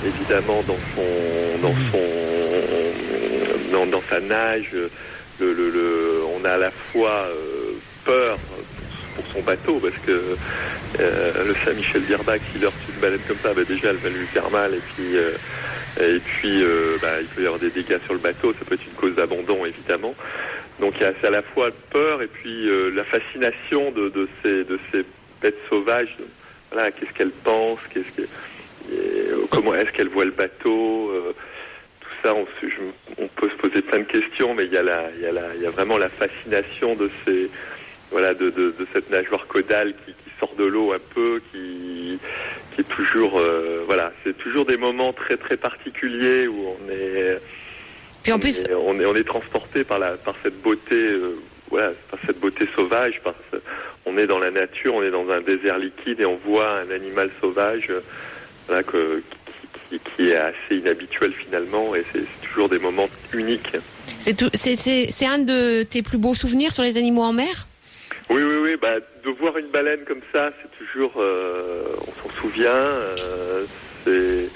euh, évidemment, dans son, dans son, dans, dans sa nage. Le, le, le- on a à la fois euh, peur pour, son bateau parce que euh, le Saint-Michel d'Irbac, s'il heurte une baleine comme ça, bah, déjà elle va lui faire mal et puis euh, et puis euh, bah, il peut y avoir des dégâts sur le bateau, ça peut être une cause d'abandon évidemment. Donc il y a à la fois peur et puis euh, la fascination de, ces de ces bêtes sauvages. Voilà, qu'est-ce qu'elles pensent, qu'est-ce que comment est-ce qu'elles voient le bateau, euh, tout ça, on, peut se poser plein de questions, mais il y a la, il y a la, il y a vraiment la fascination de ces, voilà, de, de cette nageoire caudale qui, qui sort de l'eau un peu, qui, qui est toujours, euh, voilà, c'est toujours des moments très très particuliers où on est, Puis en on plus, est- on est, on est transporté par la, par cette beauté, euh, voilà, par cette beauté sauvage, par ce- on est dans la nature, on est dans un désert liquide et on voit un animal sauvage, euh, voilà, que, qui, qui- qui est assez inhabituel finalement, et c'est c'est toujours des moments uniques. c'est c'est- c'est c'est un de tes plus beaux souvenirs sur les animaux en mer? Oui, oui, oui. Bah, de voir une baleine comme ça, c'est toujours, euh, on s'en souvient. euh, c'est,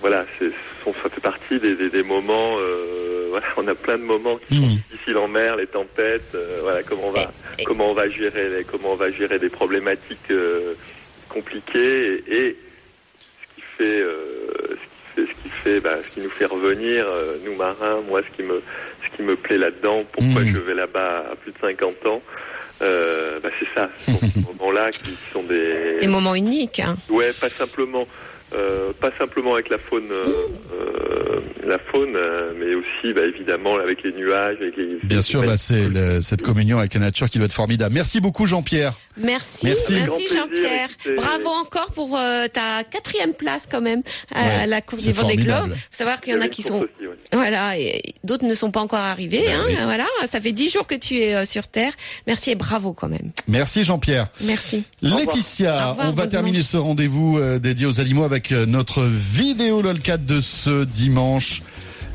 voilà, c'est, on- ça fait partie des, des, des moments. euh, voilà, on a plein de moments qui sont difficiles en mer, les tempêtes. euh, voilà, comment on va, comment on va gérer, les, comment on va gérer des problématiques euh, compliquées et, et ce qui fait, euh, ce qui fait, ce qui fait, bah, ce qui nous fait revenir, euh, nous marins. Moi, ce qui me, ce qui me plaît là-dedans, pourquoi je vais là-bas à plus de 50 ans. Euh, bah c'est ça, ce sont ces moments-là qui sont des, Des moments uniques. hein. Ouais, pas simplement, euh, pas simplement avec la faune, euh, euh, la faune, mais aussi, bah, évidemment, avec les nuages, avec les. Bien sûr, bah, c'est cette communion avec la nature qui doit être formidable. Merci beaucoup Jean-Pierre. Merci, Merci. Jean-Pierre. Bravo encore pour euh, ta quatrième place quand même à, Ouais, à la course c'est du Vendée Globe. Faut savoir qu'il y en a qui sont, aussi, ouais. voilà, et d'autres ne sont pas encore arrivés. Ben hein, Voilà, ça fait dix jours que tu es euh, sur Terre. Merci et bravo quand même. Merci Jean-Pierre. Merci. Laetitia, revoir, on va terminer dimanche. ce rendez-vous euh, dédié aux animaux avec euh, notre vidéo LOLCAT de ce dimanche.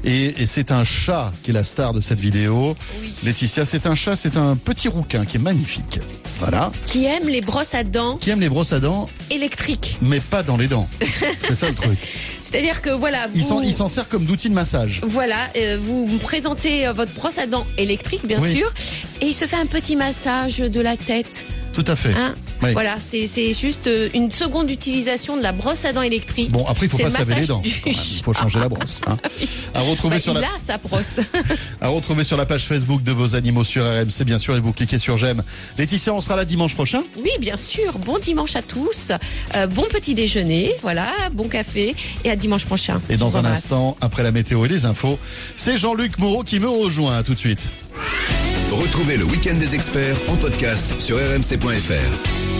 Et, et c'est un chat qui est la star de cette vidéo. Laetitia, c'est un chat, c'est un petit rouquin qui est magnifique. Voilà. Qui aime les brosses à dents Qui aime les brosses à dents, électriques. mais pas dans les dents. C'est ça le truc. C'est-à-dire que voilà, vous. Il s'en, sert comme d'outil de massage. Voilà, euh, vous présentez euh, votre brosse à dents électrique, bien Oui. sûr, et il se fait un petit massage de la tête. Tout à fait. Hein Oui. Voilà, c'est juste euh, une seconde utilisation de la brosse à dents électrique. Bon, après, il faut pas se laver les dents. du. Il faut changer la brosse. Hein. À retrouver Bah, sur il la, a sa brosse. à retrouver sur la page Facebook de vos animaux sur RMC, bien sûr, et vous cliquez sur j'aime. Laetitia, on sera là dimanche prochain. oui, bien sûr. Bon dimanche à tous. Euh, bon petit déjeuner. Voilà, bon café. Et à dimanche prochain. Et dans un instant, après la météo et les infos, c'est Jean-Luc Moreau qui me rejoint. À tout de suite. Retrouvez le week-end des experts en podcast sur rmc.fr.